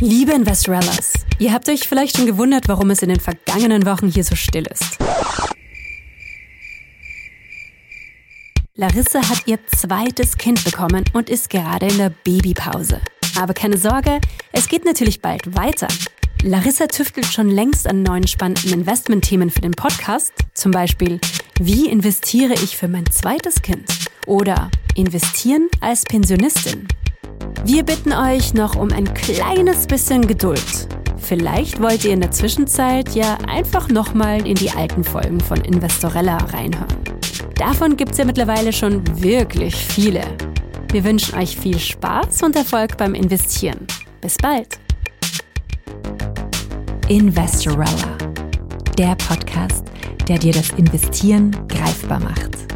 Liebe Investorellas, ihr habt euch vielleicht schon gewundert, warum es in den vergangenen Wochen hier so still ist. Larissa hat ihr zweites Kind bekommen und ist gerade in der Babypause. Aber keine Sorge, es geht natürlich bald weiter. Larissa tüftelt schon längst an neuen spannenden Investmentthemen für den Podcast. Zum Beispiel, wie investiere ich für mein zweites Kind? Oder investieren als Pensionistin? Wir bitten euch noch um ein kleines bisschen Geduld. Vielleicht wollt ihr in der Zwischenzeit ja einfach nochmal in die alten Folgen von Investorella reinhören. Davon gibt es ja mittlerweile schon wirklich viele. Wir wünschen euch viel Spaß und Erfolg beim Investieren. Bis bald! Investorella, der Podcast, der dir das Investieren greifbar macht.